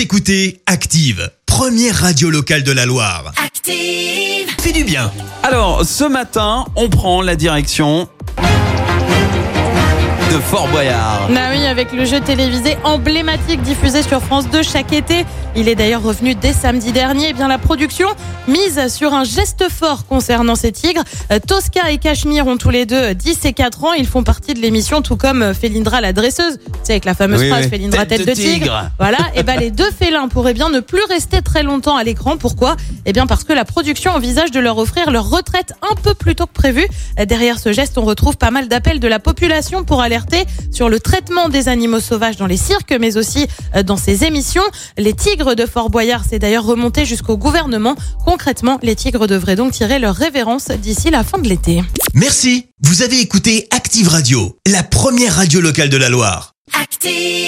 Vous écoutez Active, première radio locale de la Loire. Active. Fais du bien. Alors, ce matin, on prend la direction de Fort Boyard. Bah oui, avec le jeu télévisé emblématique diffusé sur France 2 chaque été. Il est d'ailleurs revenu dès samedi dernier. Eh bien, la production mise sur un geste fort concernant ces tigres. Euh, Tosca et Cachemire ont tous les deux 10 et 4 ans. Ils font partie de l'émission, tout comme euh, Félindra la dresseuse. C'est avec la fameuse Oui, phrase oui. Félindra tête, Tête de de tigre. tigre. Voilà. Et ben les deux félins pourraient bien ne plus rester très longtemps à l'écran. Pourquoi? Eh bien, parce que la production envisage de leur offrir leur retraite un peu plus tôt que prévu. Euh, Derrière ce geste, on retrouve pas mal d'appels de la population pour alerter sur le traitement des animaux sauvages dans les cirques, mais aussi dans ces émissions. Les tigres de Fort Boyard, c'est d'ailleurs remonté jusqu'au gouvernement. Concrètement, les tigres devraient donc tirer leur révérence d'ici la fin de l'été. Merci. Vous avez écouté Active Radio, la première radio locale de la Loire. Active.